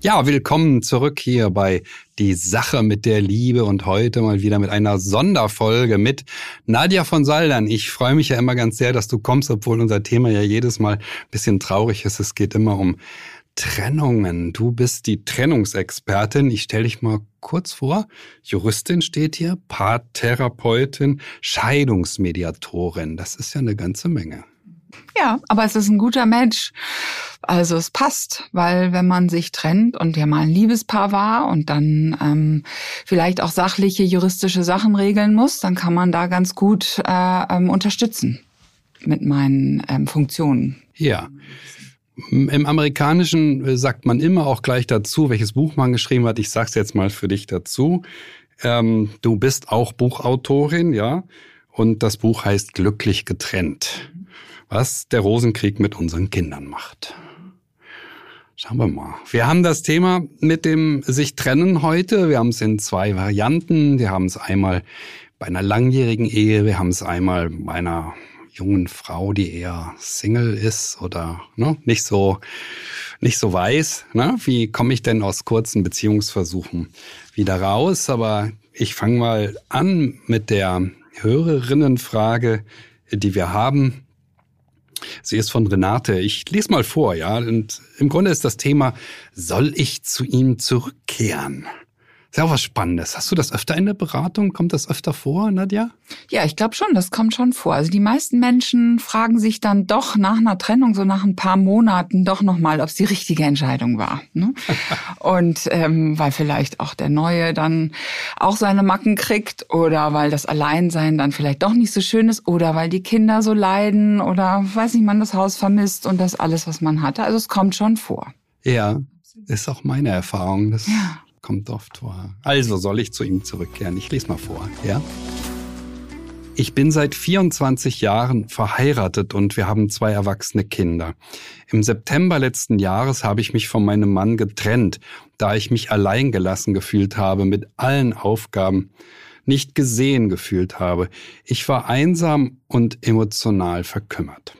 Ja, willkommen zurück hier bei Die Sache mit der Liebe und heute mal wieder mit einer Sonderfolge mit Nadja von Saldern. Ich freue mich ja immer ganz sehr, dass du kommst, obwohl unser Thema ja jedes Mal ein bisschen traurig ist. Es geht immer um Trennungen. Du bist die Trennungsexpertin. Ich stelle dich mal kurz vor. Juristin steht hier, Paartherapeutin, Scheidungsmediatorin. Das ist ja eine ganze Menge. Ja, aber es ist ein guter Match. Also es passt, weil wenn man sich trennt und ja mal ein Liebespaar war und dann ähm, vielleicht auch sachliche juristische Sachen regeln muss, dann kann man da ganz gut äh, ähm, unterstützen mit meinen ähm, Funktionen. Ja. Im Amerikanischen äh, sagt man immer auch gleich dazu, welches Buch man geschrieben hat. Ich sag's jetzt mal für dich dazu. Ähm, du bist auch Buchautorin, ja, und das Buch heißt Glücklich getrennt was der Rosenkrieg mit unseren Kindern macht. Schauen wir mal. Wir haben das Thema mit dem sich trennen heute. Wir haben es in zwei Varianten. Wir haben es einmal bei einer langjährigen Ehe. Wir haben es einmal bei einer jungen Frau, die eher Single ist oder ne, nicht so nicht so weiß. Ne? Wie komme ich denn aus kurzen Beziehungsversuchen wieder raus? Aber ich fange mal an mit der Hörerinnenfrage, die wir haben. Sie ist von Renate. Ich lese mal vor, ja. Und im Grunde ist das Thema, soll ich zu ihm zurückkehren? Ist ja auch was Spannendes. Hast du das öfter in der Beratung? Kommt das öfter vor, Nadja? Ja, ich glaube schon, das kommt schon vor. Also die meisten Menschen fragen sich dann doch nach einer Trennung, so nach ein paar Monaten, doch nochmal, ob es die richtige Entscheidung war. Ne? Und ähm, weil vielleicht auch der Neue dann auch seine Macken kriegt oder weil das Alleinsein dann vielleicht doch nicht so schön ist oder weil die Kinder so leiden oder weiß nicht, man das Haus vermisst und das alles, was man hatte. Also es kommt schon vor. Ja, ist auch meine Erfahrung. Das Ja. Kommt oft vor. Also soll ich zu ihm zurückkehren? Ich lese mal vor, ja? Ich bin seit 24 Jahren verheiratet und wir haben zwei erwachsene Kinder. Im September letzten Jahres habe ich mich von meinem Mann getrennt, da ich mich allein gelassen gefühlt habe mit allen Aufgaben, nicht gesehen gefühlt habe. Ich war einsam und emotional verkümmert.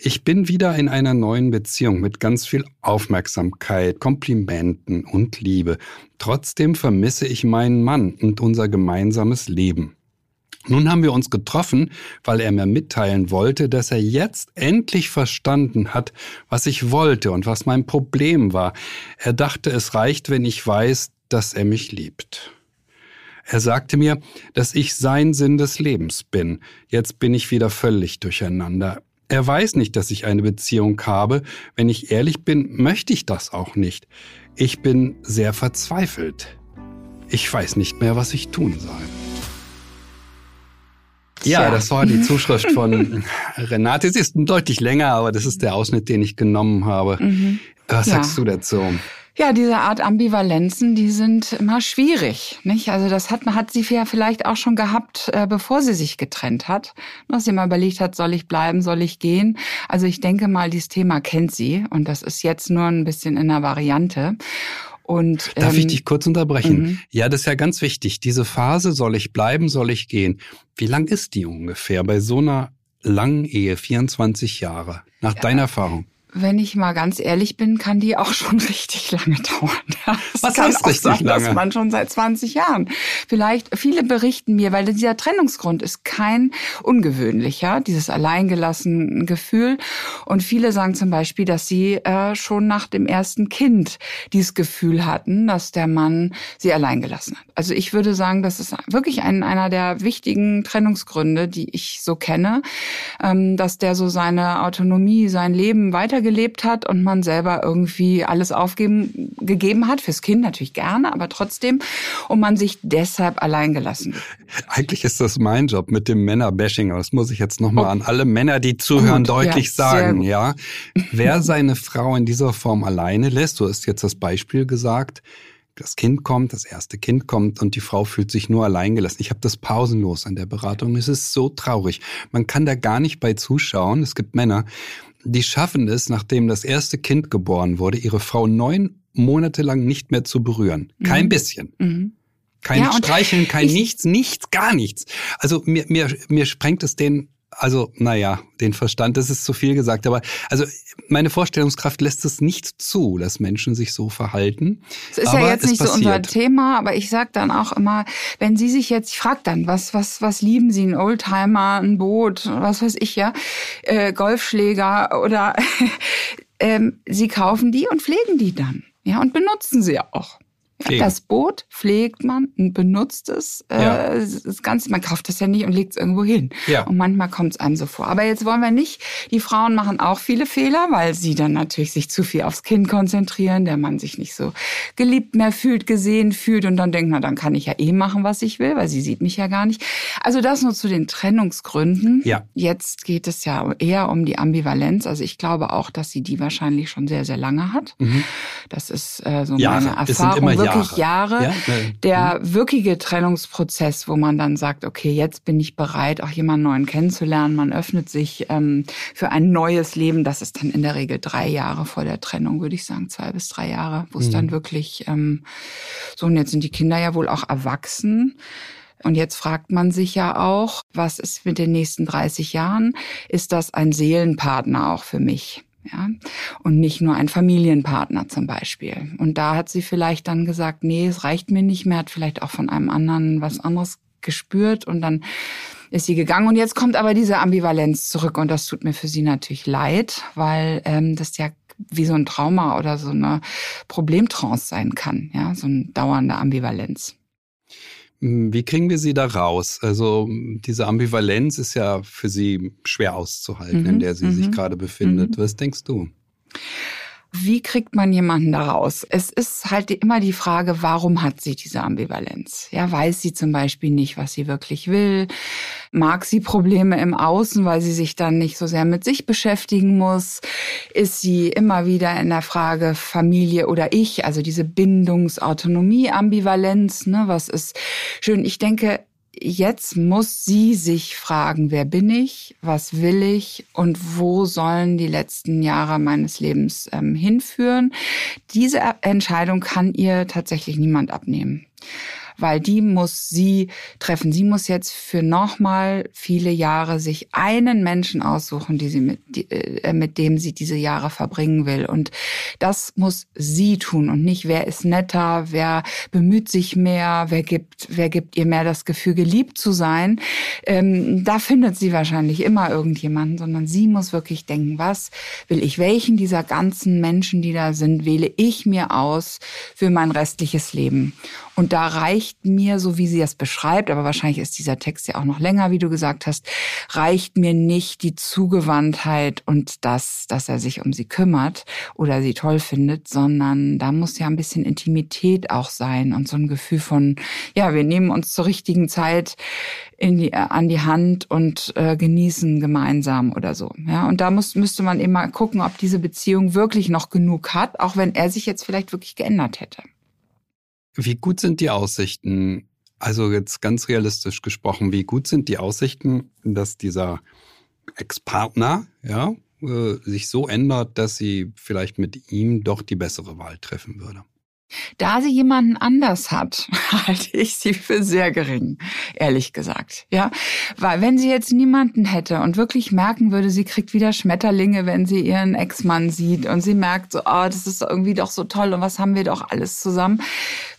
Ich bin wieder in einer neuen Beziehung mit ganz viel Aufmerksamkeit, Komplimenten und Liebe. Trotzdem vermisse ich meinen Mann und unser gemeinsames Leben. Nun haben wir uns getroffen, weil er mir mitteilen wollte, dass er jetzt endlich verstanden hat, was ich wollte und was mein Problem war. Er dachte, es reicht, wenn ich weiß, dass er mich liebt. Er sagte mir, dass ich sein Sinn des Lebens bin. Jetzt bin ich wieder völlig durcheinander. Er weiß nicht, dass ich eine Beziehung habe. Wenn ich ehrlich bin, möchte ich das auch nicht. Ich bin sehr verzweifelt. Ich weiß nicht mehr, was ich tun soll. Ja, das war die Zuschrift von Renate. Sie ist deutlich länger, aber das ist der Ausschnitt, den ich genommen habe. Was Ja. sagst du dazu? Ja, diese Art Ambivalenzen, die sind immer schwierig, nicht? Also das hat, hat sie ja vielleicht auch schon gehabt, äh, bevor sie sich getrennt hat, dass sie mal überlegt hat, soll ich bleiben, soll ich gehen? Also ich denke mal, dieses Thema kennt sie und das ist jetzt nur ein bisschen in der Variante. Und Darf ich ähm, dich kurz unterbrechen? mhm. Ja, das ist ja ganz wichtig. Diese Phase, soll ich bleiben, soll ich gehen? Wie lang ist die ungefähr bei so einer langen Ehe, 24 Jahre, nach deiner Erfahrung? Wenn ich mal ganz ehrlich bin, kann die auch schon richtig lange dauern. Ja, Es Was kann heißt auch richtig sein, lange? dass man schon seit 20 Jahren. Vielleicht, viele berichten mir, weil dieser Trennungsgrund ist kein ungewöhnlicher, dieses alleingelassen Gefühl. Und viele sagen zum Beispiel, dass sie äh, schon nach dem ersten Kind dieses Gefühl hatten, dass der Mann sie allein gelassen hat. Also ich würde sagen, das ist wirklich ein, einer der wichtigen Trennungsgründe, die ich so kenne, ähm, dass der so seine Autonomie, sein Leben weitergelebt hat und man selber irgendwie alles aufgeben gegeben hat, fürs Kind natürlich gerne, aber trotzdem, und man sich deshalb allein gelassen. Eigentlich ist das mein Job mit dem Männerbashing. aber Das muss ich jetzt nochmal an alle Männer, die zuhören, Gut, deutlich ja, sagen. Ja, wer seine Frau in dieser Form alleine lässt, du hast jetzt das Beispiel gesagt, das Kind kommt, das erste Kind kommt und die Frau fühlt sich nur allein gelassen. Ich habe das pausenlos an der Beratung. Es ist so traurig. Man kann da gar nicht bei zuschauen. Es gibt Männer, die schaffen es, nachdem das erste Kind geboren wurde, ihre Frau neun Monate lang nicht mehr zu berühren. Kein mhm. bisschen. Mhm. Kein ja, Streicheln, kein nichts, nichts, gar nichts. Also mir, mir, mir sprengt es den also, naja, den Verstand, das ist zu viel gesagt, aber also meine Vorstellungskraft lässt es nicht zu, dass Menschen sich so verhalten. Es ist aber ja jetzt nicht passiert. so unser Thema, aber ich sag dann auch immer, wenn Sie sich jetzt, ich frage dann, was, was, was lieben Sie? Ein Oldtimer, ein Boot, was weiß ich ja, äh, Golfschläger oder ähm, Sie kaufen die und pflegen die dann. Ja, und benutzen sie auch. Pflegen. Das Boot pflegt man und benutzt es. Äh, ja. Das Ganze, man kauft es ja nicht und legt es irgendwo hin. Ja. Und manchmal kommt es einem so vor. Aber jetzt wollen wir nicht, die Frauen machen auch viele Fehler, weil sie dann natürlich sich zu viel aufs Kind konzentrieren, der Mann sich nicht so geliebt mehr fühlt, gesehen fühlt und dann denkt, na, dann kann ich ja eh machen, was ich will, weil sie sieht mich ja gar nicht. Also das nur zu den Trennungsgründen. Ja. Jetzt geht es ja eher um die Ambivalenz. Also ich glaube auch, dass sie die wahrscheinlich schon sehr, sehr lange hat. Mhm. Das ist äh, so Jahre. meine Erfahrung wirklich Jahre. Ja? Der mhm. wirkliche Trennungsprozess, wo man dann sagt, okay, jetzt bin ich bereit, auch jemanden neuen kennenzulernen. Man öffnet sich ähm, für ein neues Leben. Das ist dann in der Regel drei Jahre vor der Trennung, würde ich sagen, zwei bis drei Jahre, wo es mhm. dann wirklich ähm, so und jetzt sind die Kinder ja wohl auch erwachsen. Und jetzt fragt man sich ja auch, was ist mit den nächsten 30 Jahren? Ist das ein Seelenpartner auch für mich? Ja, und nicht nur ein Familienpartner zum Beispiel. Und da hat sie vielleicht dann gesagt, nee, es reicht mir nicht mehr, hat vielleicht auch von einem anderen was anderes gespürt und dann ist sie gegangen und jetzt kommt aber diese Ambivalenz zurück und das tut mir für sie natürlich leid, weil ähm, das ja wie so ein Trauma oder so eine Problemtrance sein kann, ja, so eine dauernde Ambivalenz. Hm, wie kriegen wir sie da raus? Also diese Ambivalenz ist ja für sie schwer auszuhalten, mhm, in der sie mhm, sich gerade befindet. Mhm. Was denkst du? Wie kriegt man jemanden da raus? Es ist halt immer die Frage, warum hat sie diese Ambivalenz? Ja, weiß sie zum Beispiel nicht, was sie wirklich will? Mag sie Probleme im Außen, weil sie sich dann nicht so sehr mit sich beschäftigen muss? Ist sie immer wieder in der Frage Familie oder ich, also diese Bindungsautonomie-Ambivalenz, ne? Was ist schön? Ich denke, jetzt muss sie sich fragen, wer bin ich, was will ich? Und wo sollen die letzten Jahre meines Lebens ähm, hinführen. Diese Entscheidung kann ihr tatsächlich niemand abnehmen weil die muss sie treffen. Sie muss jetzt für nochmal viele Jahre sich einen Menschen aussuchen, die sie mit, die, äh, mit dem sie diese Jahre verbringen will. Und das muss sie tun und nicht, wer ist netter, wer bemüht sich mehr, wer gibt, wer gibt ihr mehr das Gefühl, geliebt zu sein. Ähm, da findet sie wahrscheinlich immer irgendjemanden, sondern sie muss wirklich denken, was will ich, welchen dieser ganzen Menschen, die da sind, wähle ich mir aus für mein restliches Leben. Und da reicht mir, so wie sie es beschreibt, aber wahrscheinlich ist dieser Text ja auch noch länger, wie du gesagt hast, reicht mir nicht die Zugewandtheit und das, dass er sich um sie kümmert oder sie toll findet, sondern da muss ja ein bisschen Intimität auch sein und so ein Gefühl von, ja, wir nehmen uns zur richtigen Zeit in die, äh, an die Hand und äh, genießen gemeinsam oder so. Ja, und da muss, müsste man immer gucken, ob diese Beziehung wirklich noch genug hat, auch wenn er sich jetzt vielleicht wirklich geändert hätte. Wie gut sind die Aussichten, also jetzt ganz realistisch gesprochen, wie gut sind die Aussichten, dass dieser Ex-Partner, ja, äh, sich so ändert, dass sie vielleicht mit ihm doch die bessere Wahl treffen würde? Da sie jemanden anders hat, halte ich sie für sehr gering, ehrlich gesagt. Ja, weil wenn sie jetzt niemanden hätte und wirklich merken würde, sie kriegt wieder Schmetterlinge, wenn sie ihren Ex-Mann sieht und sie merkt so, oh, das ist irgendwie doch so toll und was haben wir doch alles zusammen,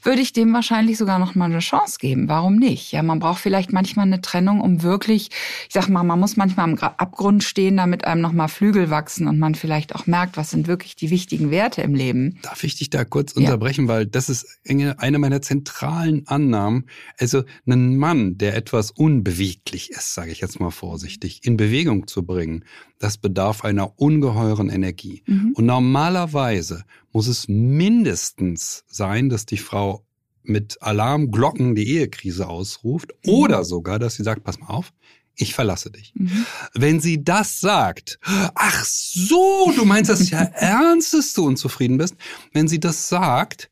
würde ich dem wahrscheinlich sogar noch mal eine Chance geben. Warum nicht? Ja, man braucht vielleicht manchmal eine Trennung, um wirklich, ich sag mal, man muss manchmal am Abgrund stehen, damit einem noch mal Flügel wachsen und man vielleicht auch merkt, was sind wirklich die wichtigen Werte im Leben. Darf ich dich da kurz unterbrechen, ja. Weil das ist eine meiner zentralen Annahmen. Also einen Mann, der etwas unbeweglich ist, sage ich jetzt mal vorsichtig, in Bewegung zu bringen, das bedarf einer ungeheuren Energie. Mhm. Und normalerweise muss es mindestens sein, dass die Frau mit Alarmglocken die Ehekrise ausruft mhm. oder sogar, dass sie sagt, pass mal auf, ich verlasse dich. Mhm. Wenn sie das sagt, ach so, du meinst das ja ernst, dass du unzufrieden bist. Wenn sie das sagt,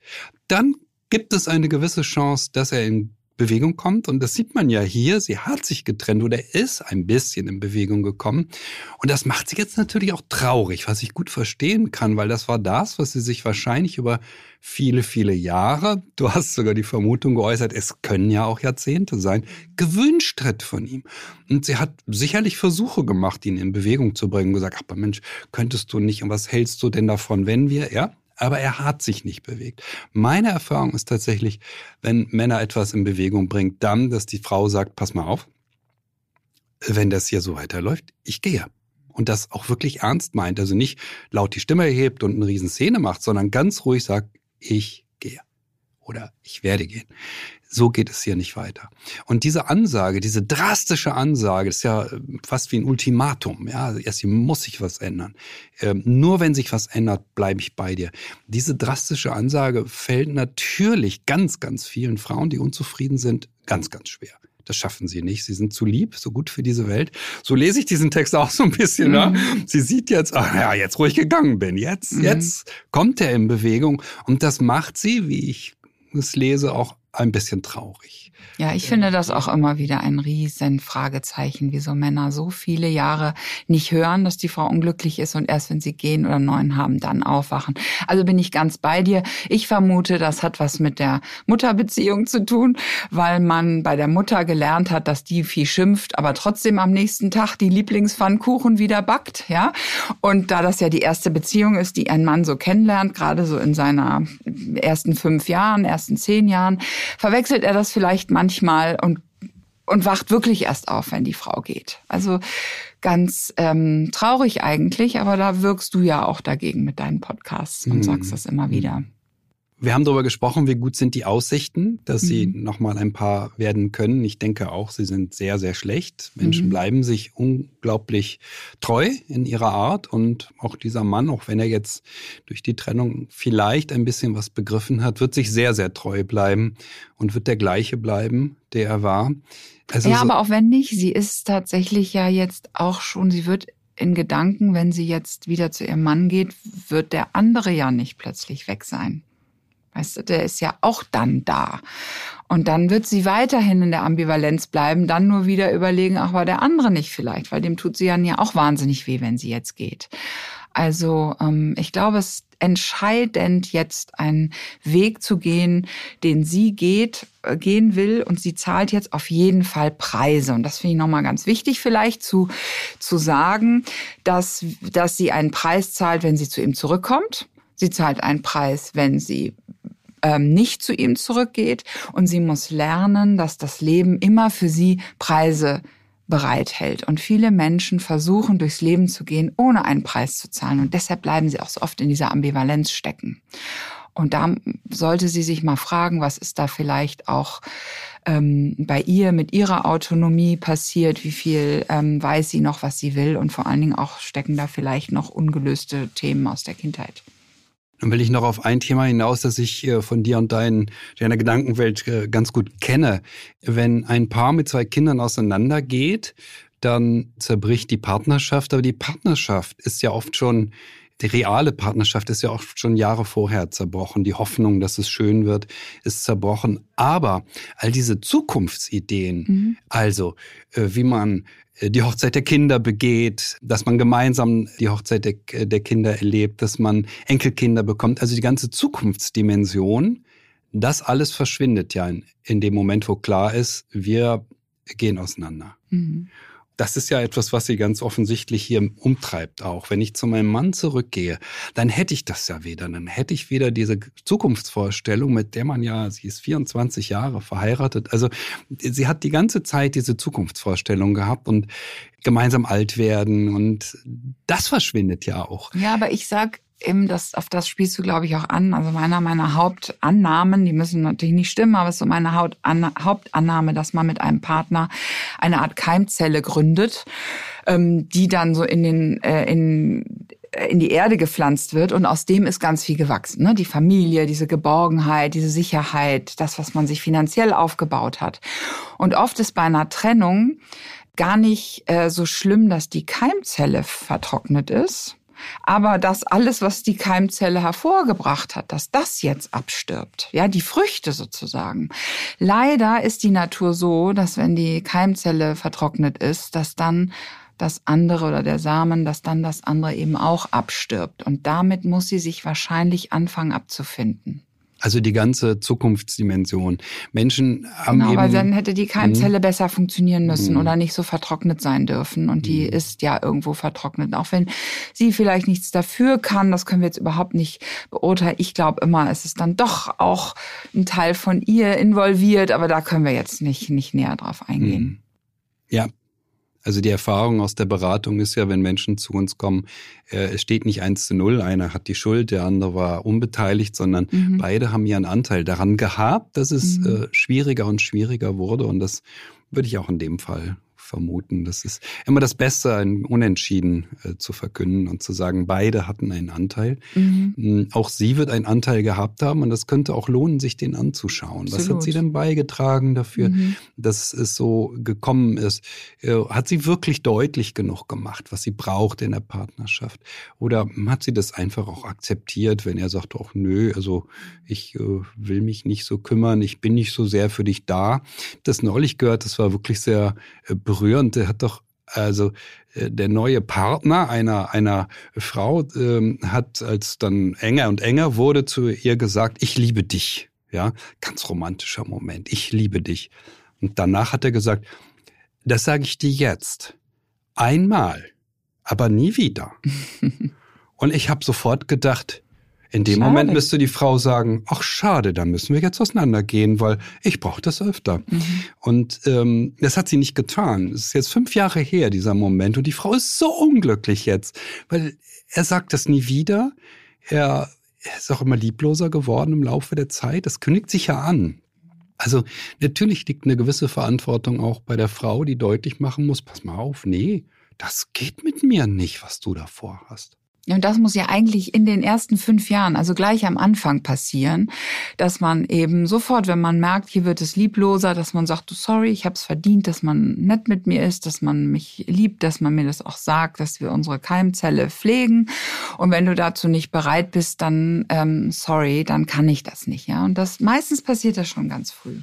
dann gibt es eine gewisse Chance, dass er in Bewegung kommt. Und das sieht man ja hier. Sie hat sich getrennt oder ist ein bisschen in Bewegung gekommen. Und das macht sie jetzt natürlich auch traurig, was ich gut verstehen kann, weil das war das, was sie sich wahrscheinlich über viele, viele Jahre, du hast sogar die Vermutung geäußert, es können ja auch Jahrzehnte sein, gewünscht hat von ihm. Und sie hat sicherlich Versuche gemacht, ihn in Bewegung zu bringen, gesagt, aber Mensch, könntest du nicht und was hältst du denn davon, wenn wir, ja, aber er hat sich nicht bewegt. Meine Erfahrung ist tatsächlich, wenn Männer etwas in Bewegung bringt, dann, dass die Frau sagt, pass mal auf, wenn das hier so weiterläuft, ich gehe. Und das auch wirklich ernst meint. Also nicht laut die Stimme erhebt und eine riesen Szene macht, sondern ganz ruhig sagt, ich gehe. Oder ich werde gehen so geht es hier nicht weiter. Und diese Ansage, diese drastische Ansage, ist ja äh, fast wie ein Ultimatum. Ja, erst hier muss sich was ändern. Ähm, nur wenn sich was ändert, bleibe ich bei dir. Diese drastische Ansage fällt natürlich ganz, ganz vielen Frauen, die unzufrieden sind, ganz, ganz schwer. Das schaffen sie nicht. Sie sind zu lieb, so gut für diese Welt. So lese ich diesen Text auch so ein bisschen. Ne? Mhm. Ne? Sie sieht jetzt, ach ja, jetzt wo ich gegangen bin. Jetzt, mhm. jetzt kommt er in Bewegung. Und das macht sie, wie ich es lese, auch ein bisschen traurig. Ja, ich finde das auch immer wieder ein riesen Fragezeichen, wieso Männer so viele Jahre nicht hören, dass die Frau unglücklich ist und erst wenn sie gehen oder neuen haben, dann aufwachen. Also bin ich ganz bei dir. Ich vermute, das hat was mit der Mutterbeziehung zu tun, weil man bei der Mutter gelernt hat, dass die viel schimpft, aber trotzdem am nächsten Tag die Lieblingspfannkuchen wieder backt, ja. Und da das ja die erste Beziehung ist, die ein Mann so kennenlernt, gerade so in seiner ersten fünf Jahren, ersten zehn Jahren, verwechselt er das vielleicht manchmal und und wacht wirklich erst auf, wenn die Frau geht. Also ganz ähm, traurig eigentlich, aber da wirkst du ja auch dagegen mit deinen Podcasts und mhm. sagst das immer wieder. Wir haben darüber gesprochen, wie gut sind die Aussichten, dass mhm. sie nochmal ein paar werden können. Ich denke auch, sie sind sehr, sehr schlecht. Menschen mhm. bleiben sich unglaublich treu in ihrer Art. Und auch dieser Mann, auch wenn er jetzt durch die Trennung vielleicht ein bisschen was begriffen hat, wird sich sehr, sehr treu bleiben und wird der gleiche bleiben, der er war. Also ja, so aber auch wenn nicht, sie ist tatsächlich ja jetzt auch schon, sie wird in Gedanken, wenn sie jetzt wieder zu ihrem Mann geht, wird der andere ja nicht plötzlich weg sein. Weißt du, der ist ja auch dann da. Und dann wird sie weiterhin in der Ambivalenz bleiben, dann nur wieder überlegen, ach, war der andere nicht vielleicht, weil dem tut sie ja auch wahnsinnig weh, wenn sie jetzt geht. Also ähm, ich glaube, es ist entscheidend, jetzt einen Weg zu gehen, den sie geht, äh, gehen will und sie zahlt jetzt auf jeden Fall Preise. Und das finde ich nochmal ganz wichtig vielleicht zu, zu sagen, dass, dass sie einen Preis zahlt, wenn sie zu ihm zurückkommt. Sie zahlt einen Preis, wenn sie ähm, nicht zu ihm zurückgeht. Und sie muss lernen, dass das Leben immer für sie Preise bereithält. Und viele Menschen versuchen durchs Leben zu gehen, ohne einen Preis zu zahlen. Und deshalb bleiben sie auch so oft in dieser Ambivalenz stecken. Und da sollte sie sich mal fragen, was ist da vielleicht auch ähm, bei ihr mit ihrer Autonomie passiert, wie viel ähm, weiß sie noch, was sie will und vor allen Dingen auch stecken da vielleicht noch ungelöste Themen aus der Kindheit. Dann will ich noch auf ein Thema hinaus, das ich äh, von dir und dein, deiner Gedankenwelt äh, ganz gut kenne. Wenn ein Paar mit zwei Kindern auseinandergeht, dann zerbricht die Partnerschaft, aber die Partnerschaft ist ja oft schon die reale Partnerschaft ist ja oft schon Jahre vorher zerbrochen. Die Hoffnung, dass es schön wird, ist zerbrochen. Aber all diese Zukunftsideen, mhm. also äh, wie man äh, die Hochzeit der Kinder begeht, dass man gemeinsam die Hochzeit der, äh, der Kinder erlebt, dass man Enkelkinder bekommt. Also die ganze Zukunftsdimension, das alles verschwindet ja in, in dem Moment, wo klar ist, wir gehen auseinander. Mhm das ist ja etwas, was sie ganz offensichtlich hier umtreibt auch. Wenn ich zu meinem Mann zurückgehe, dann hätte ich das ja wieder. Dann hätte ich wieder diese Zukunftsvorstellung, mit der man ja, sie ist 24 Jahre verheiratet. Also sie hat die ganze Zeit diese Zukunftsvorstellung gehabt und gemeinsam alt werden und das verschwindet ja auch. Ja, aber ich sag, eben das, auf das spielst du, glaube ich, auch an. Also meiner meiner Hauptannahmen, die müssen natürlich nicht stimmen, aber es ist so meine Hauptannahme, dass man mit einem Partner eine Art Keimzelle gründet, ähm, die dann so in den äh, in äh, in die Erde gepflanzt wird und aus dem ist ganz viel gewachsen. Ne? Die Familie, diese Geborgenheit, diese Sicherheit, das, was man sich finanziell aufgebaut hat. Und oft ist bei einer Trennung gar nicht äh, so schlimm, dass die Keimzelle vertrocknet ist, aber dass alles, was die Keimzelle hervorgebracht hat, dass das jetzt abstirbt, ja, die Früchte sozusagen. Leider ist die Natur so, dass wenn die Keimzelle vertrocknet ist, dass dann das andere oder der Samen, dass dann das andere eben auch abstirbt. Und damit muss sie sich wahrscheinlich anfangen abzufinden. Also die ganze Zukunftsdimension. Menschen haben genau, eben, weil dann hätte die Keimzelle Mhm. besser funktionieren müssen Mhm. oder nicht so vertrocknet sein dürfen. Und die Mhm. ist ja irgendwo vertrocknet. Auch wenn sie vielleicht nichts dafür kann, das können wir jetzt überhaupt nicht beurteilen. Ich glaube immer, es ist dann doch auch ein Teil von ihr involviert, aber da können wir jetzt nicht, nicht näher drauf eingehen. Ja. Also die Erfahrung aus der Beratung ist ja, wenn Menschen zu uns kommen, äh, es steht nicht eins zu null, einer hat die Schuld, der andere war unbeteiligt, sondern Mhm. beide haben ihren Anteil daran gehabt, dass es Mhm. äh, schwieriger und schwieriger wurde. Und das würde ich auch in dem Fall vermuten. Das ist immer das Beste, ein Unentschieden äh, zu verkünden und zu sagen, beide hatten einen Anteil. Mhm. Mm, Auch sie wird einen Anteil gehabt haben und das könnte auch lohnen, sich den anzuschauen. Was hat Absolut. sie denn beigetragen dafür, Mhm. dass es so gekommen ist? Äh, Hat sie wirklich deutlich genug gemacht, was sie braucht in der Partnerschaft? Oder hat sie das einfach auch akzeptiert, wenn er sagt, ach nö, also ich äh, will mich nicht so kümmern, ich bin nicht so sehr für dich da. Das neulich gehört, das war wirklich sehr äh, berührend. Der hat doch also äh, der neue Partner einer einer Frau ähm, hat, als dann enger und enger wurde, zu ihr gesagt: Ich liebe dich. Ja, ganz romantischer Moment. Ich liebe dich. Und danach hat er gesagt: Das sage ich dir jetzt einmal, aber nie wieder. und ich habe sofort gedacht. In dem Schade. Moment müsste die Frau sagen, ach schade, dann müssen wir jetzt auseinandergehen, weil ich brauche das öfter. Mhm. Und ähm, das hat sie nicht getan. Es ist jetzt fünf Jahre her, dieser Moment. Und die Frau ist so unglücklich jetzt, weil er sagt das nie wieder. Er, er ist auch immer liebloser geworden im Laufe der Zeit. Das kündigt sich ja an. Also natürlich liegt eine gewisse Verantwortung auch bei der Frau, die deutlich machen muss, pass mal auf, nee, das geht mit mir nicht, was du davor hast. Und das muss ja eigentlich in den ersten fünf Jahren, also gleich am Anfang passieren, dass man eben sofort, wenn man merkt, hier wird es liebloser, dass man sagt, sorry, ich habe es verdient, dass man nett mit mir ist, dass man mich liebt, dass man mir das auch sagt, dass wir unsere Keimzelle pflegen. Und wenn du dazu nicht bereit bist, dann ähm, sorry, dann kann ich das nicht. Ja, und das meistens passiert das schon ganz früh.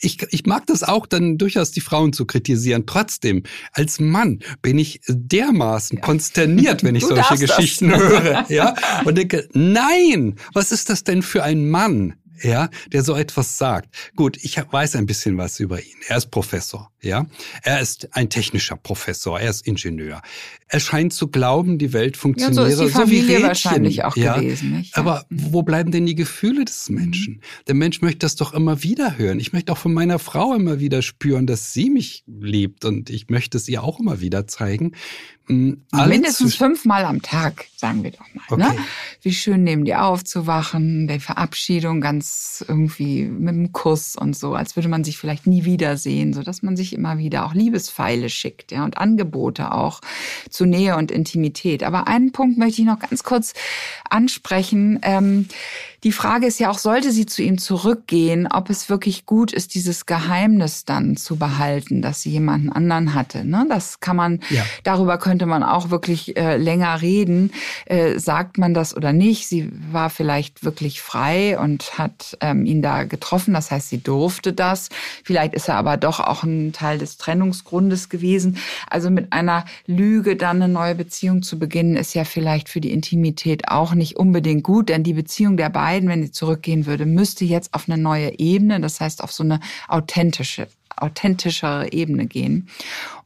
Ich, ich mag das auch, dann durchaus die Frauen zu kritisieren. Trotzdem, als Mann bin ich dermaßen Ja. konsterniert, wenn ich solche darfst das. Geschichten höre. Ja, und denke, nein, was ist das denn für ein Mann? Ja, der so etwas sagt. Gut, ich weiß ein bisschen was über ihn. Er ist Professor, ja. Er ist ein technischer Professor, er ist Ingenieur. Er scheint zu glauben, die Welt Ja, funktioniere so ist die so wie Familie Rädchen. wahrscheinlich auch ja? gewesen. Nicht? Ja. Aber wo bleiben denn die Gefühle des Menschen? Der Mensch möchte das doch immer wieder hören. Ich möchte auch von meiner Frau immer wieder spüren, dass sie mich liebt und ich möchte es ihr auch immer wieder zeigen. Alle Mindestens fünfmal am Tag, sagen wir doch mal. Ne? Okay. Wie schön neben dir aufzuwachen, die Verabschiedung ganz irgendwie mit einem Kuss und so, als würde man sich vielleicht nie wiedersehen, so dass man sich immer wieder auch Liebespfeile schickt, ja, und Angebote auch zu Nähe und Intimität. Aber einen Punkt möchte ich noch ganz kurz ansprechen. Ähm, die Frage ist ja auch, sollte sie zu ihm zurückgehen, ob es wirklich gut ist, dieses Geheimnis dann zu behalten, dass sie jemanden anderen hatte. Ne? Das kann man, Ja. darüber könnte man auch wirklich äh, länger reden. Äh, sagt man das oder nicht? Sie war vielleicht wirklich frei und hat ähm, ihn da getroffen. Das heißt, sie durfte das. Vielleicht ist er aber doch auch ein Teil des Trennungsgrundes gewesen. Also mit einer Lüge dann eine neue Beziehung zu beginnen, ist ja vielleicht für die Intimität auch nicht unbedingt gut, denn die Beziehung der beiden, wenn sie zurückgehen würde, müsste jetzt auf eine neue Ebene, das heißt auf so eine authentische, authentischere Ebene gehen.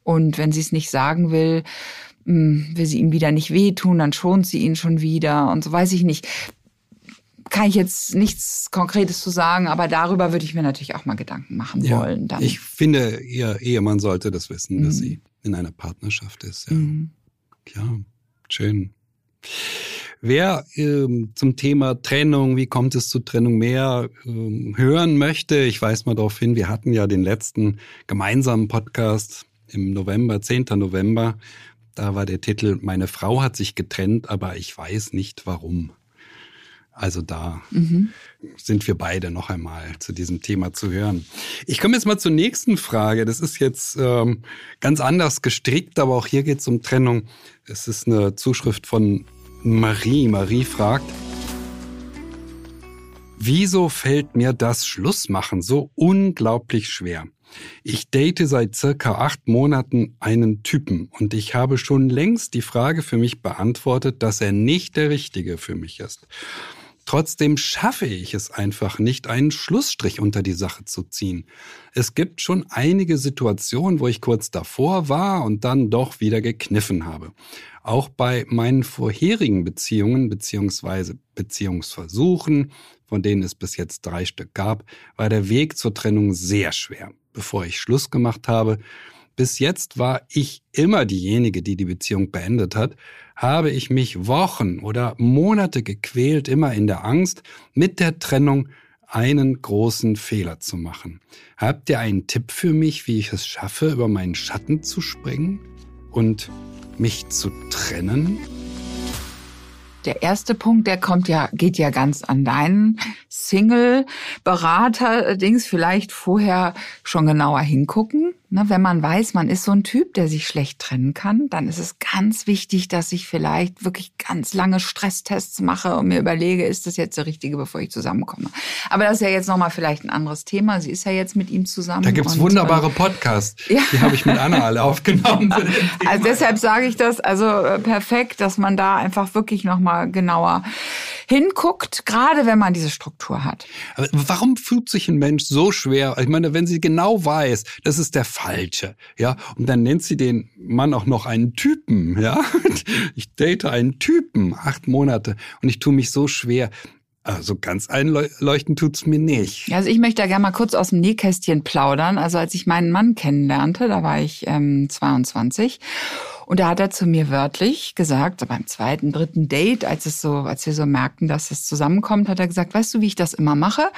Und wenn sie es nicht sagen will, mh, will sie ihm wieder nicht wehtun, dann schont sie ihn schon wieder und so weiß ich nicht. Kann ich jetzt nichts Konkretes zu sagen, aber darüber würde ich mir natürlich auch mal Gedanken machen Ja, wollen. Dann. Ich finde, ihr Ehemann sollte das wissen, dass Mhm. sie in einer Partnerschaft ist. Ja, Mhm. klar, schön. Wer ähm, zum Thema Trennung, wie kommt es zu Trennung mehr ähm, hören möchte, ich weise mal darauf hin, wir hatten ja den letzten gemeinsamen Podcast im November, 10. November. Da war der Titel Meine Frau hat sich getrennt, aber ich weiß nicht warum. Also da Mhm. sind wir beide noch einmal zu diesem Thema zu hören. Ich komme jetzt mal zur nächsten Frage. Das ist jetzt ähm, ganz anders gestrickt, aber auch hier geht es um Trennung. Es ist eine Zuschrift von Marie, Marie fragt, wieso fällt mir das Schlussmachen so unglaublich schwer? Ich date seit circa acht Monaten einen Typen und ich habe schon längst die Frage für mich beantwortet, dass er nicht der Richtige für mich ist. Trotzdem schaffe ich es einfach nicht, einen Schlussstrich unter die Sache zu ziehen. Es gibt schon einige Situationen, wo ich kurz davor war und dann doch wieder gekniffen habe. Auch bei meinen vorherigen Beziehungen bzw. Beziehungsversuchen, von denen es bis jetzt drei Stück gab, war der Weg zur Trennung sehr schwer. Bevor ich Schluss gemacht habe, bis jetzt war ich immer diejenige, die die Beziehung beendet hat, habe ich mich Wochen oder Monate gequält, immer in der Angst, mit der Trennung einen großen Fehler zu machen. Habt ihr einen Tipp für mich, wie ich es schaffe, über meinen Schatten zu springen und mich zu trennen? Der erste Punkt, der kommt ja, geht ja ganz an deinen Single-Berater-Dings. Vielleicht vorher schon genauer hingucken. Ne, wenn man weiß, man ist so ein Typ, der sich schlecht trennen kann, dann ist es ganz wichtig, dass ich vielleicht wirklich ganz lange Stresstests mache und mir überlege, ist das jetzt der richtige, bevor ich zusammenkomme. Aber das ist ja jetzt nochmal vielleicht ein anderes Thema. Sie ist ja jetzt mit ihm zusammen. Da gibt's und, wunderbare ähm, Podcasts. Ja. Die habe ich mit Anna alle aufgenommen. also deshalb sage ich das, also äh, perfekt, dass man da einfach wirklich nochmal genauer hinguckt, gerade wenn man diese Struktur hat. Aber warum fühlt sich ein Mensch so schwer? Ich meine, wenn sie genau weiß, das ist der Falsche, ja, und dann nennt sie den Mann auch noch einen Typen, ja. Ich date einen Typen, acht Monate, und ich tue mich so schwer. Also ganz einleuchten tut's mir nicht. Also ich möchte da gerne mal kurz aus dem Nähkästchen plaudern. Also als ich meinen Mann kennenlernte, da war ich ähm, 22 und da hat er zu mir wörtlich gesagt, beim zweiten, dritten Date, als es so, als wir so merkten, dass es zusammenkommt, hat er gesagt, weißt du, wie ich das immer mache?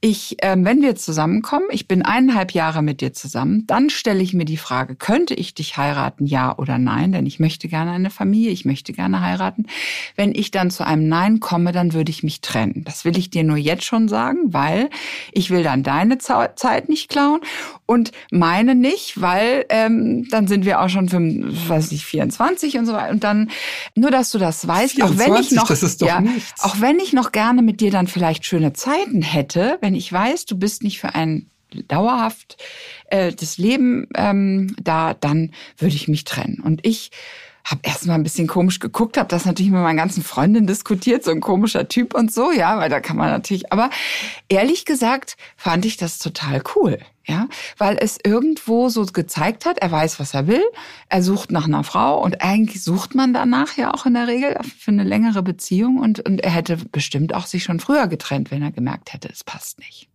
Ich, ähm, wenn wir zusammenkommen, ich bin eineinhalb Jahre mit dir zusammen, dann stelle ich mir die Frage, könnte ich dich heiraten, ja oder nein? Denn ich möchte gerne eine Familie, ich möchte gerne heiraten. Wenn ich dann zu einem Nein komme, dann würde ich mich trennen. Das will ich dir nur jetzt schon sagen, weil ich will dann deine Zeit nicht klauen und meine nicht, weil ähm, dann sind wir auch schon, für, weiß ich, 24 und so weiter. Und dann, nur dass du das weißt, 24, auch wenn ich noch, ja, auch wenn ich noch gerne mit dir dann vielleicht schöne Zeiten hätte, wenn ich weiß, du bist nicht für ein dauerhaft äh, das Leben ähm, da, dann würde ich mich trennen. Und ich habe erstmal ein bisschen komisch geguckt, habe das natürlich mit meinen ganzen Freundinnen diskutiert, so ein komischer Typ und so, ja, weil da kann man natürlich, aber ehrlich gesagt fand ich das total cool, ja, weil es irgendwo so gezeigt hat, er weiß, was er will, er sucht nach einer Frau und eigentlich sucht man danach ja auch in der Regel für eine längere Beziehung und, und er hätte bestimmt auch sich schon früher getrennt, wenn er gemerkt hätte, es passt nicht.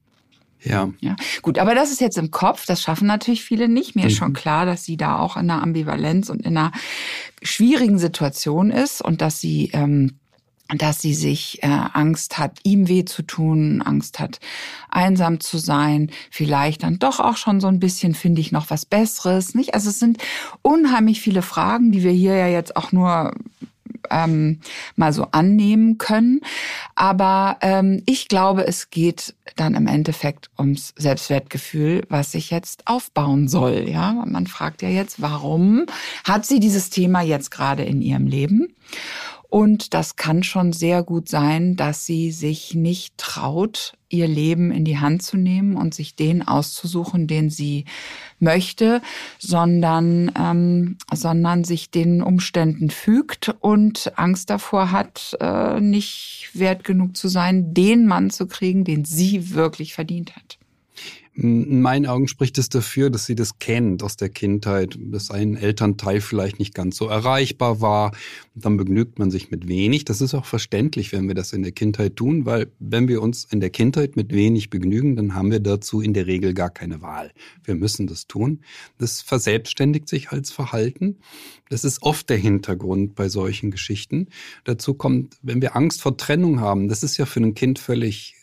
Ja. ja. Gut, aber das ist jetzt im Kopf, das schaffen natürlich viele nicht. Mir mhm. ist schon klar, dass sie da auch in einer Ambivalenz und in einer schwierigen Situation ist und dass sie ähm, dass sie sich äh, Angst hat, ihm weh zu tun, Angst hat, einsam zu sein, vielleicht dann doch auch schon so ein bisschen, finde ich, noch was Besseres, nicht? Also es sind unheimlich viele Fragen, die wir hier ja jetzt auch nur ähm, mal so annehmen können. Aber ähm, ich glaube, es geht dann im Endeffekt ums Selbstwertgefühl, was sich jetzt aufbauen soll. Ja, man fragt ja jetzt, warum hat sie dieses Thema jetzt gerade in ihrem Leben? Und das kann schon sehr gut sein, dass sie sich nicht traut, ihr Leben in die Hand zu nehmen und sich den auszusuchen, den sie möchte, sondern, ähm, sondern sich den Umständen fügt und Angst davor hat, äh, nicht wert genug zu sein, den Mann zu kriegen, den sie wirklich verdient hat. In meinen Augen spricht es dafür, dass sie das kennt aus der Kindheit, dass ein Elternteil vielleicht nicht ganz so erreichbar war. Dann begnügt man sich mit wenig. Das ist auch verständlich, wenn wir das in der Kindheit tun, weil wenn wir uns in der Kindheit mit wenig begnügen, dann haben wir dazu in der Regel gar keine Wahl. Wir müssen das tun. Das verselbstständigt sich als Verhalten. Das ist oft der Hintergrund bei solchen Geschichten. Dazu kommt, wenn wir Angst vor Trennung haben, das ist ja für ein Kind völlig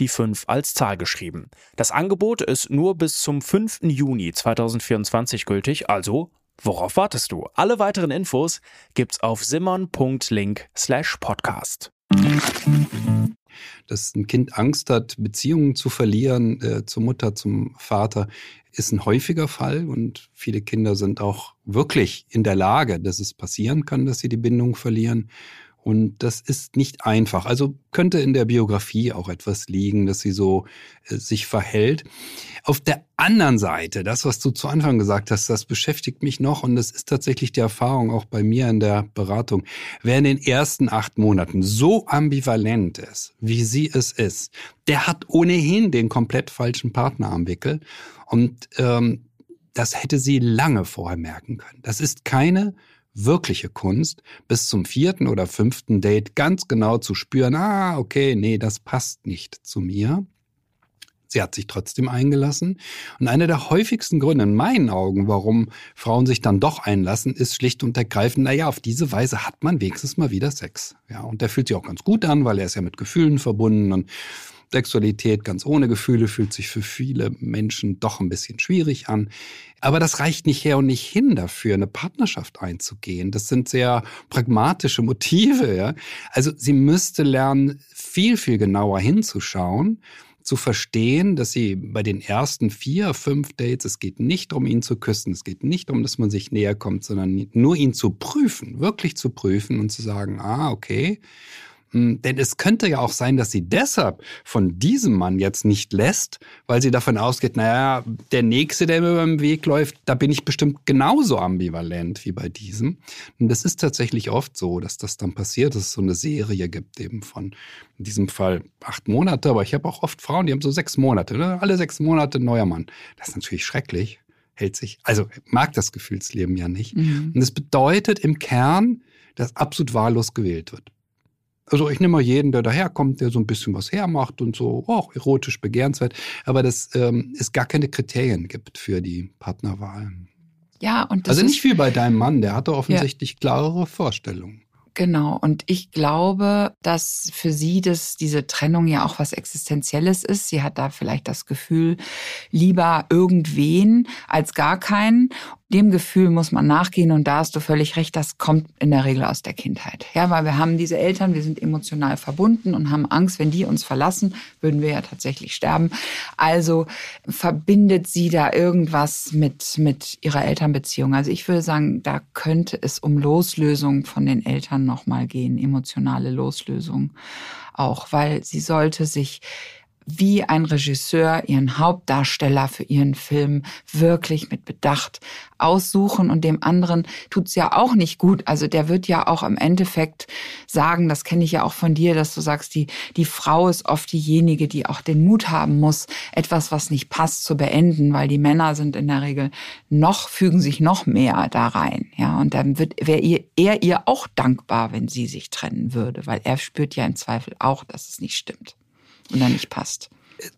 die 5 als Zahl geschrieben. Das Angebot ist nur bis zum 5. Juni 2024 gültig, also worauf wartest du? Alle weiteren Infos gibt's auf simmern.link slash podcast. Dass ein Kind Angst hat, Beziehungen zu verlieren äh, zur Mutter, zum Vater, ist ein häufiger Fall und viele Kinder sind auch wirklich in der Lage, dass es passieren kann, dass sie die Bindung verlieren. Und das ist nicht einfach. Also könnte in der Biografie auch etwas liegen, dass sie so äh, sich verhält. Auf der anderen Seite, das, was du zu Anfang gesagt hast, das beschäftigt mich noch und das ist tatsächlich die Erfahrung auch bei mir in der Beratung. Wer in den ersten acht Monaten so ambivalent ist, wie sie es ist, der hat ohnehin den komplett falschen Partner am Wickel. Und ähm, das hätte sie lange vorher merken können. Das ist keine wirkliche Kunst, bis zum vierten oder fünften Date ganz genau zu spüren, ah, okay, nee, das passt nicht zu mir. Sie hat sich trotzdem eingelassen. Und einer der häufigsten Gründe in meinen Augen, warum Frauen sich dann doch einlassen, ist schlicht und ergreifend, naja, auf diese Weise hat man wenigstens mal wieder Sex. Ja, und der fühlt sich auch ganz gut an, weil er ist ja mit Gefühlen verbunden und Sexualität ganz ohne Gefühle fühlt sich für viele Menschen doch ein bisschen schwierig an. Aber das reicht nicht her und nicht hin dafür, eine Partnerschaft einzugehen. Das sind sehr pragmatische Motive. Ja? Also sie müsste lernen, viel, viel genauer hinzuschauen zu verstehen, dass sie bei den ersten vier, fünf Dates, es geht nicht darum, ihn zu küssen, es geht nicht darum, dass man sich näher kommt, sondern nur ihn zu prüfen, wirklich zu prüfen und zu sagen, ah, okay, denn es könnte ja auch sein, dass sie deshalb von diesem Mann jetzt nicht lässt, weil sie davon ausgeht, naja, der Nächste, der mir über den Weg läuft, da bin ich bestimmt genauso ambivalent wie bei diesem. Und das ist tatsächlich oft so, dass das dann passiert, dass es so eine Serie gibt eben von, in diesem Fall acht Monate, aber ich habe auch oft Frauen, die haben so sechs Monate, ne? alle sechs Monate neuer Mann. Das ist natürlich schrecklich, hält sich, also mag das Gefühlsleben ja nicht. Mhm. Und das bedeutet im Kern, dass absolut wahllos gewählt wird. Also ich nehme mal jeden, der daherkommt, der so ein bisschen was hermacht und so, auch erotisch begehrenswert, aber dass ähm, es gar keine Kriterien gibt für die Partnerwahl. Ja, und das Also nicht wie bei deinem Mann, der hatte offensichtlich ja. klarere Vorstellungen. Genau. Und ich glaube, dass für sie das, diese Trennung ja auch was Existenzielles ist. Sie hat da vielleicht das Gefühl, lieber irgendwen als gar keinen. Dem Gefühl muss man nachgehen und da hast du völlig recht, das kommt in der Regel aus der Kindheit. Ja, weil wir haben diese Eltern, wir sind emotional verbunden und haben Angst, wenn die uns verlassen, würden wir ja tatsächlich sterben. Also verbindet sie da irgendwas mit, mit ihrer Elternbeziehung. Also ich würde sagen, da könnte es um Loslösung von den Eltern nochmal gehen, emotionale Loslösung auch, weil sie sollte sich wie ein Regisseur ihren Hauptdarsteller für ihren Film wirklich mit Bedacht aussuchen und dem anderen tut's ja auch nicht gut. Also der wird ja auch im Endeffekt sagen, das kenne ich ja auch von dir, dass du sagst, die, die Frau ist oft diejenige, die auch den Mut haben muss, etwas, was nicht passt, zu beenden, weil die Männer sind in der Regel noch, fügen sich noch mehr da rein. Ja, und dann wird, wäre ihr, er ihr auch dankbar, wenn sie sich trennen würde, weil er spürt ja im Zweifel auch, dass es nicht stimmt und dann nicht passt.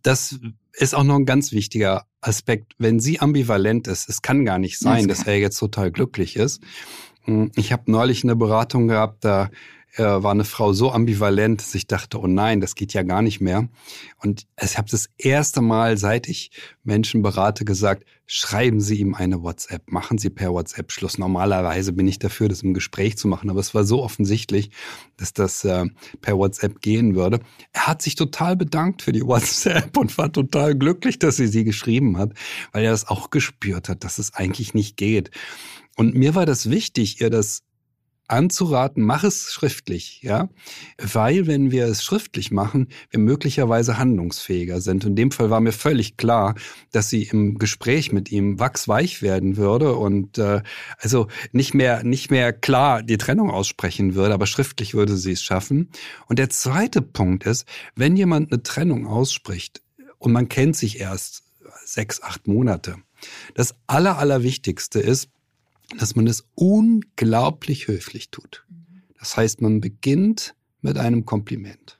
Das ist auch noch ein ganz wichtiger Aspekt. Wenn sie ambivalent ist, es kann gar nicht sein, das dass er jetzt total glücklich ist. Hm, ich habe neulich eine Beratung gehabt, da äh, war eine Frau so ambivalent, dass ich dachte, oh nein, das geht ja gar nicht mehr. Und ich habe das erste Mal, seit ich Menschen berate, gesagt, schreiben Sie ihm eine WhatsApp, machen Sie per WhatsApp Schluss. Normalerweise bin ich dafür, das im Gespräch zu machen, aber es war so offensichtlich, dass das äh, per WhatsApp gehen würde. Er hat sich total bedankt für die WhatsApp und war total glücklich, dass sie sie geschrieben hat, weil er das auch gespürt hat, dass es eigentlich nicht geht. Und mir war das wichtig, ihr das anzuraten, mach es schriftlich, ja, weil wenn wir es schriftlich machen, wir möglicherweise handlungsfähiger sind. In dem Fall war mir völlig klar, dass sie im Gespräch mit ihm wachsweich werden würde und äh, also nicht mehr nicht mehr klar die Trennung aussprechen würde, aber schriftlich würde sie es schaffen. Und der zweite Punkt ist, wenn jemand eine Trennung ausspricht und man kennt sich erst sechs, acht Monate, das aller allerwichtigste ist dass man es unglaublich höflich tut. Das heißt, man beginnt mit einem Kompliment.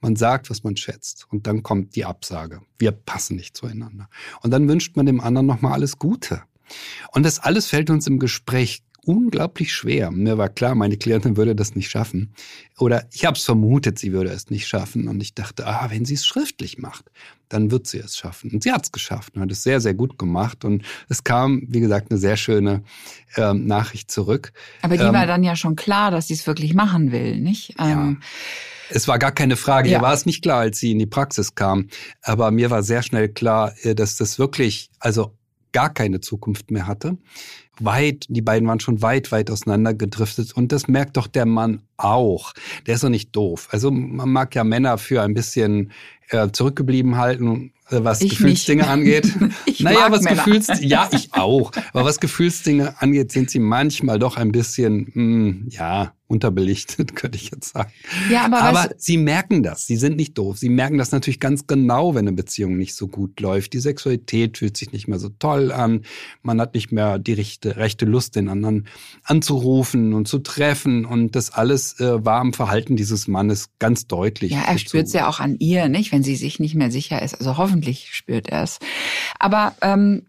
Man sagt, was man schätzt. Und dann kommt die Absage. Wir passen nicht zueinander. Und dann wünscht man dem anderen nochmal alles Gute. Und das alles fällt uns im Gespräch unglaublich schwer. Mir war klar, meine Klientin würde das nicht schaffen. Oder ich habe es vermutet, sie würde es nicht schaffen. Und ich dachte, ah, wenn sie es schriftlich macht, dann wird sie es schaffen. Und sie hat es geschafft und hat es sehr, sehr gut gemacht. Und es kam, wie gesagt, eine sehr schöne ähm, Nachricht zurück. Aber die ähm, war dann ja schon klar, dass sie es wirklich machen will, nicht? Ähm, ja. Es war gar keine Frage. Ja. Ihr war es nicht klar, als sie in die Praxis kam. Aber mir war sehr schnell klar, äh, dass das wirklich, also gar keine Zukunft mehr hatte weit, die beiden waren schon weit, weit auseinander gedriftet. Und das merkt doch der Mann auch. Der ist doch nicht doof. Also man mag ja Männer für ein bisschen äh, zurückgeblieben halten, äh, was ich Gefühlsdinge nicht. angeht. ich naja, was Männer. Gefühls, ja, ich auch. Aber was Gefühlsdinge angeht, sind sie manchmal doch ein bisschen, mh, hm, ja, unterbelichtet, könnte ich jetzt sagen. Ja, aber, aber sie merken das. Sie sind nicht doof. Sie merken das natürlich ganz genau, wenn eine Beziehung nicht so gut läuft. Die Sexualität fühlt sich nicht mehr so toll an. Man hat nicht mehr die rechte, rechte Lust, den anderen anzurufen und zu treffen. Und das alles äh, war im Verhalten dieses Mannes ganz deutlich. Ja, er spürt es ja auch an ihr, nicht, wenn sie sich nicht mehr sicher ist. Also hoffentlich spürt er es. Aber ähm,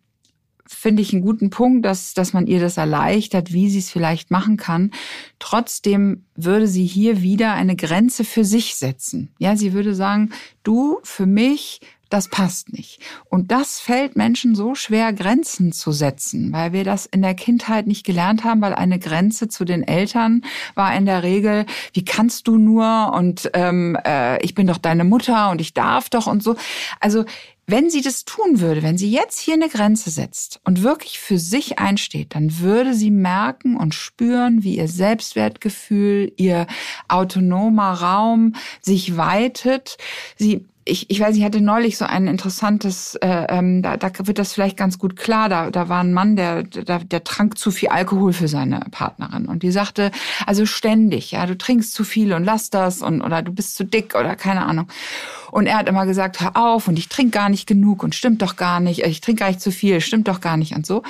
finde ich einen guten Punkt, dass, dass man ihr das erleichtert, wie sie es vielleicht machen kann. Trotzdem würde sie hier wieder eine Grenze für sich setzen. Ja, sie würde sagen, du, für mich, das passt nicht. Und das fällt Menschen so schwer, Grenzen zu setzen, weil wir das in der Kindheit nicht gelernt haben, weil eine Grenze zu den Eltern war in der Regel, wie kannst du nur und ähm, äh, ich bin doch deine Mutter und ich darf doch und so. Also wenn sie das tun würde, wenn sie jetzt hier eine Grenze setzt und wirklich für sich einsteht, dann würde sie merken und spüren, wie ihr Selbstwertgefühl, ihr autonomer Raum sich weitet. Sie ich, ich weiß, ich hatte neulich so ein interessantes, äh, ähm, da, da wird das vielleicht ganz gut klar. Da, da war ein Mann, der, der, der trank zu viel Alkohol für seine Partnerin und die sagte, also ständig, ja, du trinkst zu viel und lass das und oder du bist zu dick oder keine Ahnung. Und er hat immer gesagt, hör auf und ich trinke gar nicht genug und stimmt doch gar nicht, ich trinke gar nicht zu viel, stimmt doch gar nicht und so.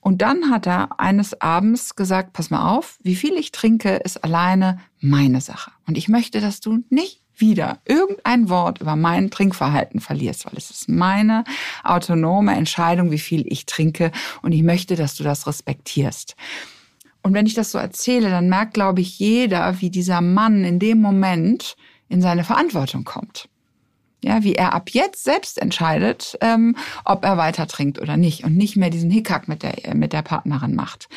Und dann hat er eines Abends gesagt, pass mal auf, wie viel ich trinke, ist alleine meine Sache. Und ich möchte, dass du nicht wieder irgendein Wort über mein Trinkverhalten verlierst, weil es ist meine autonome Entscheidung, wie viel ich trinke und ich möchte, dass du das respektierst. Und wenn ich das so erzähle, dann merkt, glaube ich, jeder, wie dieser Mann in dem Moment in seine Verantwortung kommt. Ja, wie er ab jetzt selbst entscheidet, ähm, ob er weiter trinkt oder nicht und nicht mehr diesen Hickhack mit der, mit der Partnerin macht.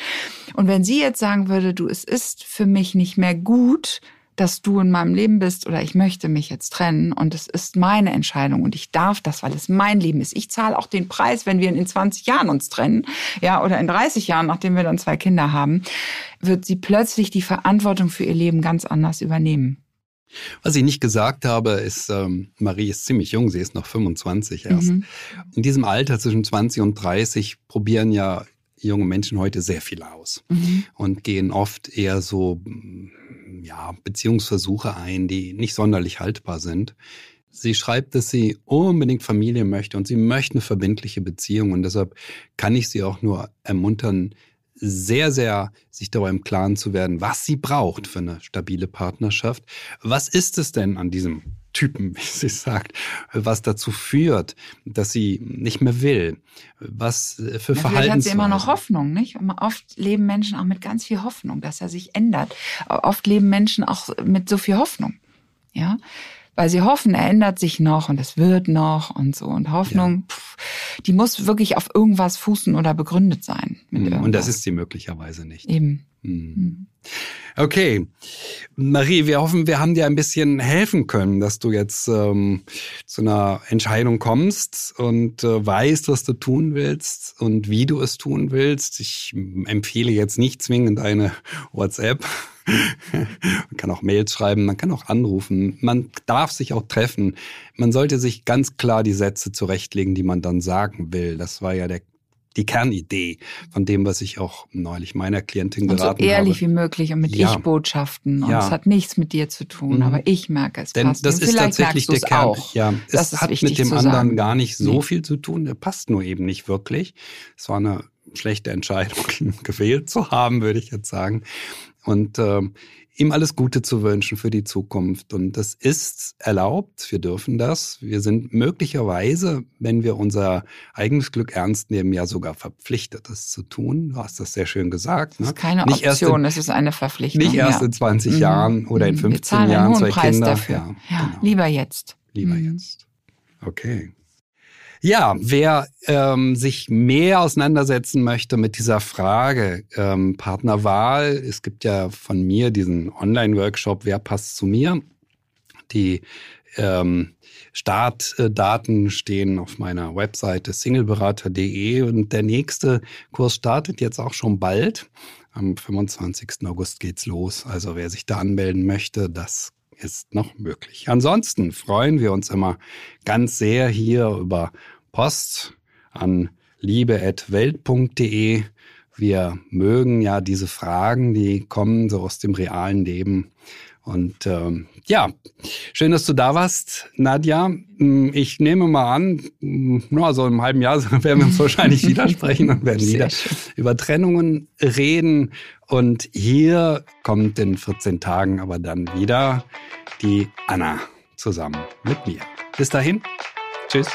Und wenn sie jetzt sagen würde, du, es ist für mich nicht mehr gut, dass du in meinem Leben bist oder ich möchte mich jetzt trennen und es ist meine Entscheidung und ich darf das, weil es mein Leben ist. Ich zahle auch den Preis, wenn wir in 20 Jahren uns trennen, ja, oder in 30 Jahren, nachdem wir dann zwei Kinder haben, wird sie plötzlich die Verantwortung für ihr Leben ganz anders übernehmen. Was ich nicht gesagt habe, ist, ähm, Marie ist ziemlich jung, sie ist noch 25 erst. Mhm. In diesem Alter zwischen 20 und 30 probieren ja junge Menschen heute sehr viel aus mhm. und gehen oft eher so ja, Beziehungsversuche ein, die nicht sonderlich haltbar sind. Sie schreibt, dass sie unbedingt Familie möchte und sie möchte eine verbindliche Beziehung. Und deshalb kann ich sie auch nur ermuntern, sehr, sehr sich darüber im Klaren zu werden, was sie braucht für eine stabile Partnerschaft. Was ist es denn an diesem Typen, wie sie sagt, was dazu führt, dass sie nicht mehr will, was äh, für ja, Verhaltensweisen. hat sie immer noch Hoffnung, nicht? Oft leben Menschen auch mit ganz viel Hoffnung, dass er sich ändert. Oft leben Menschen auch mit so viel Hoffnung, ja, weil sie hoffen, er ändert sich noch und es wird noch und so und Hoffnung, ja. pff, die muss wirklich auf irgendwas fußen oder begründet sein. und das ist sie möglicherweise nicht. Eben. Hm. Okay, Marie, wir hoffen, wir haben dir ein bisschen helfen können, dass du jetzt ähm, zu einer Entscheidung kommst und äh, weißt, was du tun willst und wie du es tun willst. Ich empfehle jetzt nicht zwingend eine WhatsApp. man kann auch Mails schreiben, man kann auch anrufen, man darf sich auch treffen. Man sollte sich ganz klar die Sätze zurechtlegen, die man dann sagen will. Das war ja der die Kernidee von dem, was ich auch neulich meiner Klientin und geraten so ehrlich habe. wie möglich und mit Ja. Ich-Botschaften. Und Ja. es hat nichts mit dir zu tun, Mhm. aber ich merke es Denn passt. das Und ist vielleicht tatsächlich der Kern. auch. Ja, Das es hat mit dem anderen sagen. gar nicht so Nee. viel zu tun. Der passt nur eben nicht wirklich. Es war eine schlechte Entscheidung, gewählt zu haben, würde ich jetzt sagen. Und ähm, ihm alles Gute zu wünschen für die Zukunft. Und das ist erlaubt. Wir dürfen das. Wir sind möglicherweise, wenn wir unser eigenes Glück ernst nehmen, ja sogar verpflichtet, das zu tun. Du hast das sehr schön gesagt. Das Ne? ist keine Nicht Option, in- es ist eine Verpflichtung. Nicht erst ja. in 20 Mhm. Jahren oder in Mhm. 15 Wir zahlen einen Jahren hohen zwei Preis Kinder. dafür. Ja, Ja, genau. lieber jetzt. Lieber Mhm. jetzt. Okay. Ja, wer ähm, sich mehr auseinandersetzen möchte mit dieser Frage ähm, Partnerwahl, es gibt ja von mir diesen Online-Workshop, wer passt zu mir? Die ähm, Startdaten stehen auf meiner Webseite singleberater.de und der nächste Kurs startet jetzt auch schon bald. Am 25. August geht's los. Also wer sich da anmelden möchte, das ist noch möglich. Ansonsten freuen wir uns immer ganz sehr hier über Post an liebe.welt.de. Wir mögen ja diese Fragen, die kommen so aus dem realen Leben. Und ähm, ja, schön, dass du da warst, Nadja. Hm, Ich nehme mal an, hm, na, so im halben Jahr werden wir uns wahrscheinlich widersprechen und werden Sehr wieder schön. über Trennungen reden. Und hier kommt in 14 Tagen aber dann wieder die Anna zusammen mit mir. Bis dahin, tschüss.